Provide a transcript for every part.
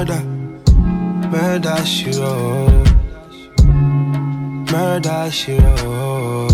murder, murder she wrote, murder she wrote.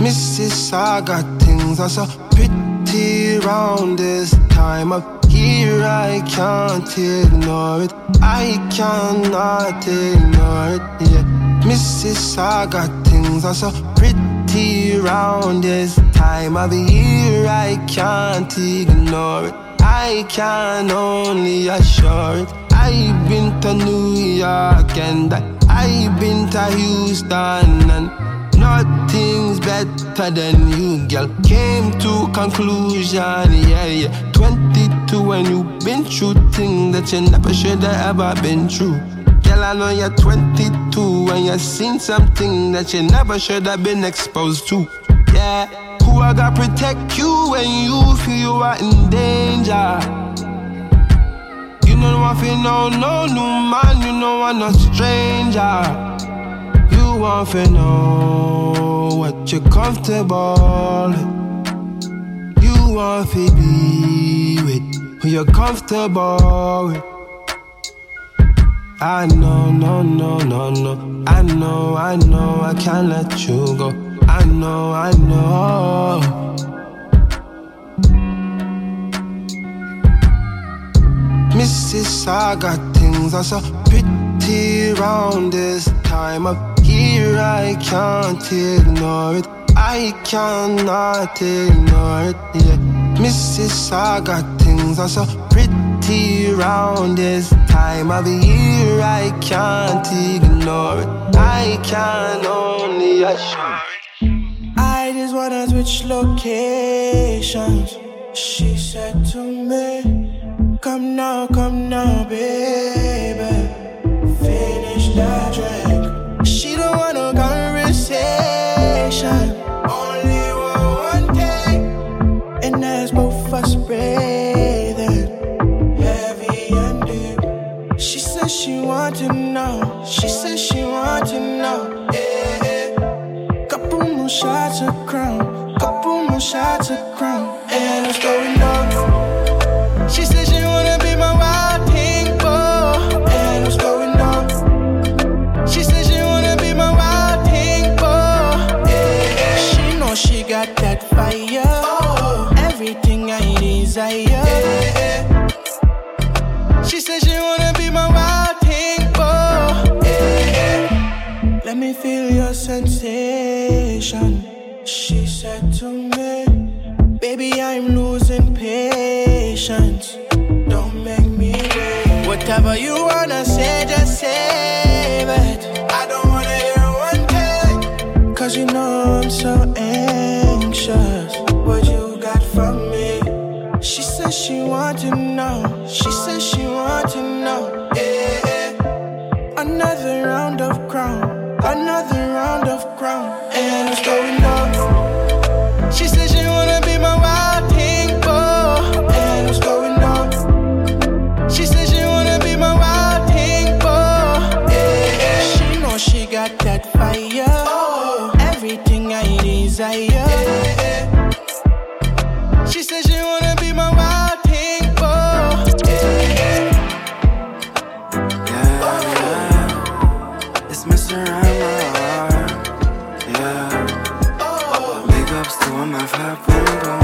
Mrs. I got things are so pretty round this time of year. I can't ignore it. I cannot ignore it. Yeah, Mrs. I got things are so pretty round this time of year. I can't ignore it. I can only assure it. I've been to New York and I've been to Houston and Nothing's better than you, girl. Came to conclusion, yeah, yeah. 22 and you've been through things that you never should have ever been through. Girl, I know you're 22 and you've seen something that you never should have been exposed to. Yeah, I got to protect you when you feel you are in danger. You know I feel no, no new man, you know I'm no stranger You want to know what you're comfortable. You want to be with who you're comfortable with. I know, no, no, no, no. I know, I know, I can't let you go. I know, I know. Mrs. I got things are so pretty round this time of year. I can't ignore it. I cannot ignore it. Yeah, Mrs. I got things are so pretty round this time of year. I can't ignore it. I can only assure. I wanna switch locations. She said to me, Come now, come now, baby. Losing patience. Don't make me wait. Whatever you wanna say, just say it. I don't wanna hear one thing. Cause you know I'm so anxious. What you got from me? She says she want to know. She says she want to know. Yeah. Another round of crown. Another It's Mr. Rhymer. Yeah. Big ups to all my fat boom boom.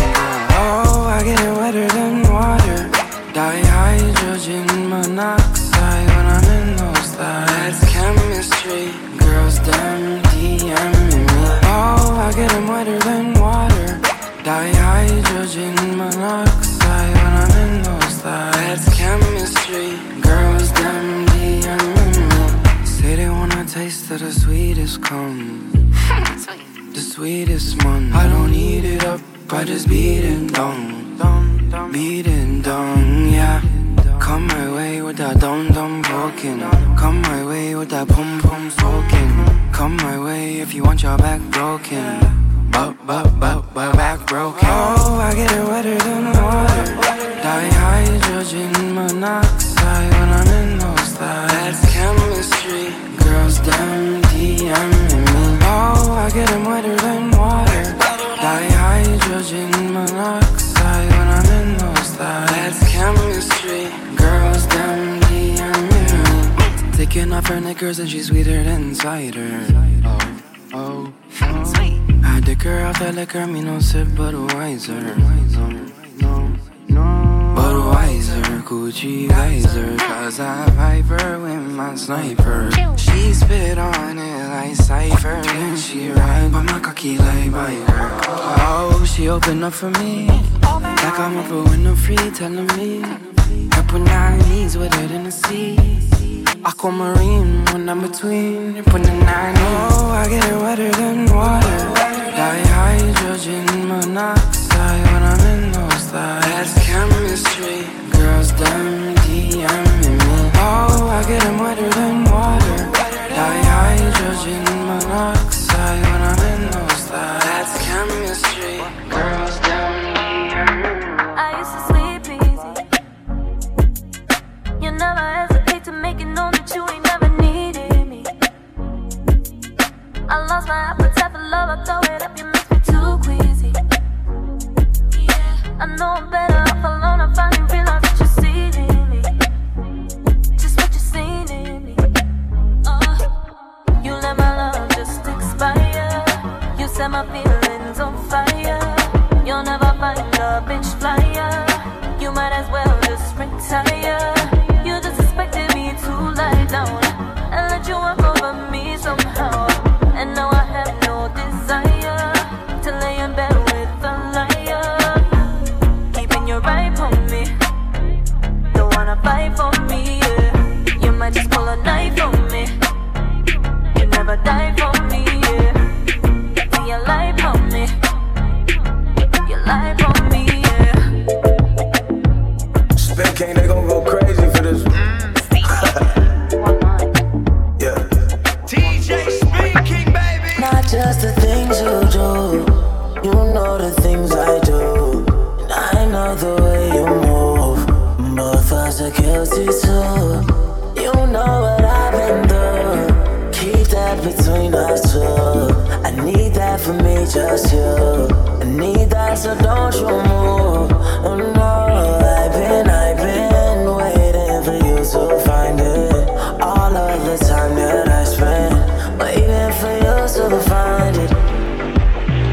Oh, I get it wetter than water. Dihydrogen monoxide when I'm in those lights. That's chemistry. Girls, damn DMing me. Oh, I get them wetter than water. Dihydrogen monoxide when I'm in those lights. That's chemistry. Girls, the sweetest cum. the sweetest one. I don't eat it up, I just beat it down. Beat it down, yeah. Come my way with that dum dum poking. Come my way with that pum pum smoking. Come my way if you want your back broken. But, but, but, but back broken. Oh, I get it wetter than water. Dihydrogen monoxide are getting wetter than water. Dihydrogen monoxide when I'm in those lights. That's chemistry, girls, them DMing. Taking off her knickers and she's sweeter than cider. Oh, oh, oh. Sweet. I dick her out that liquor, me no sip, but wiser. No, no. But wiser, Gucci visor, cause I viper with my sniper. She spit on it like Cypher, and she ride by my cocky like biker. Oh, she open up for me, like I'm up for window free, telling me. Purple knees with it in the sea. Aquamarine when I'm between. Put the nine Oh, I get it wetter than water. Flyer. You might as well just retire. You for me, just you. I need that, so don't you move. Oh no, I've been, I've been waiting for you to find it. All of the time that I spent waiting for you to find it.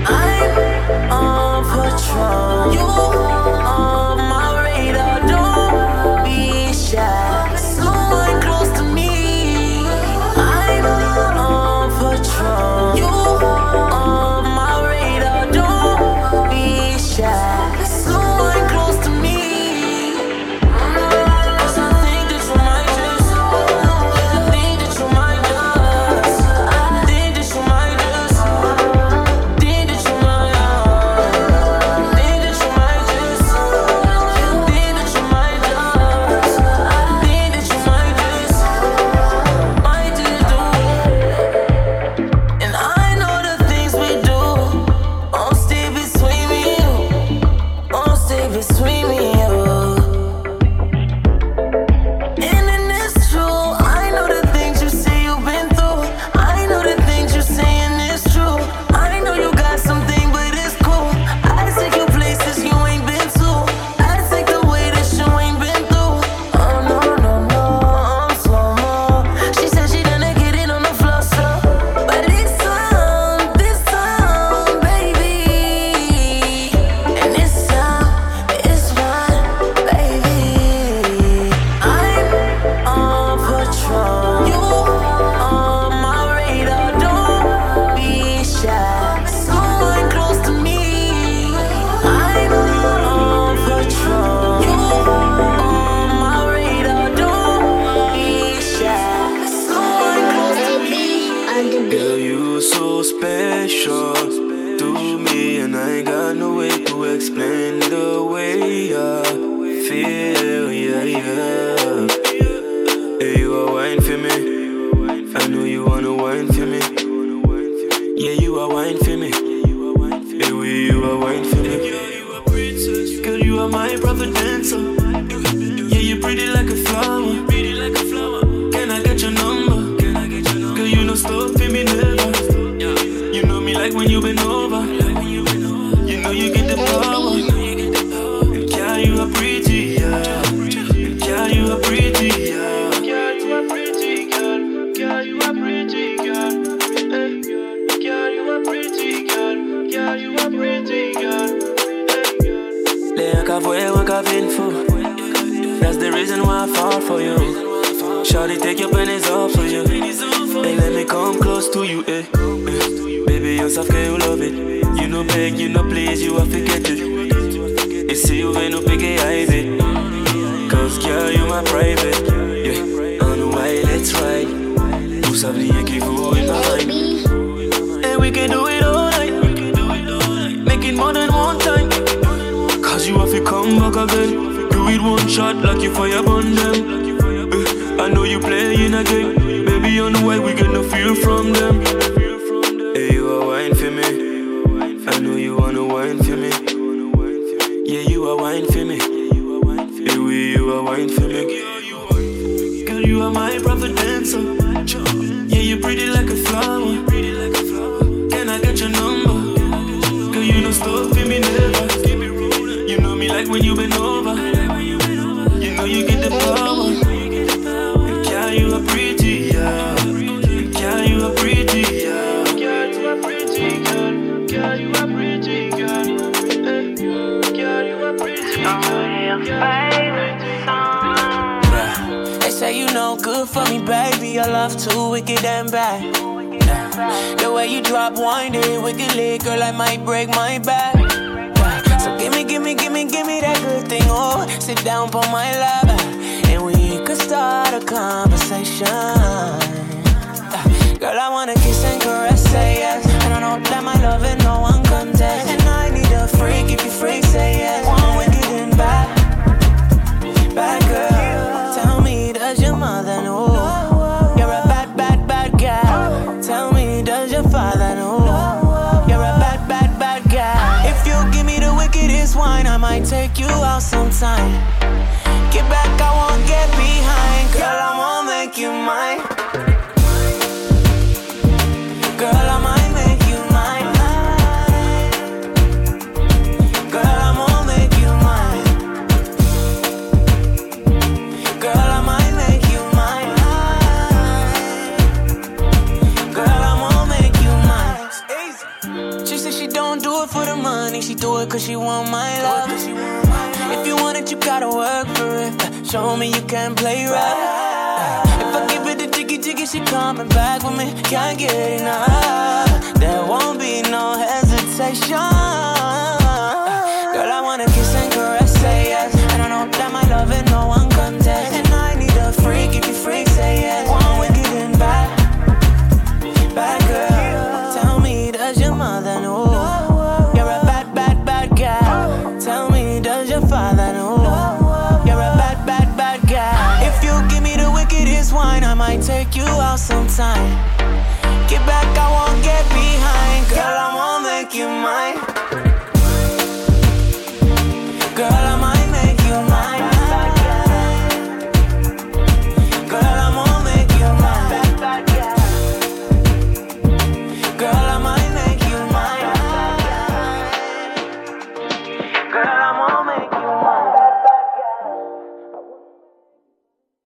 I'm on patrol. You feel. Yeah, yeah. Hey, you a wine for me. I know you wanna wine for me. Yeah, you a wine for me. Hey, way you a wine for me. Girl, you are my brother dancer. Yeah, you pretty like a flower. Can I get your number? Girl, you know stop for me never. You know me like when you been over. For you. Shawty, take your pennies off for you. Hey, let me come close to you, eh. eh. Baby, you're soft, you love it. You know beg, you know please, you have to get it. See you ain't no shot like you fire burn them. Eh, I know you playing again. Baby, on the way, we get no fear from them. Hey, you are wine for me. I know you wanna wine for me. Yeah, you are wine for me. Yeah, we, you are wine for me. Girl, you are my providence. Yeah, you're pretty like a flower. Can I get your number? Girl, you know stuff in me never. You know me like when you been over. You no good for me, baby. Your love too wicked and bad. The way you drop wine, it wickedly, girl, I might break my back. So gimme, gimme, gimme, gimme that good thing. Oh, sit down on my lap, and we could start a conversation. Girl, I wanna kiss and caress, say yes. And I know that my love and no one contest. And I need a freak if you freak, say yes. One wicked and bad cause she want my love. If you want it, you gotta work for it. Show me you can play right. If I give it the jiggy jiggy, she coming back with me. Can't get enough. There won't be no hesitation. You out sometime.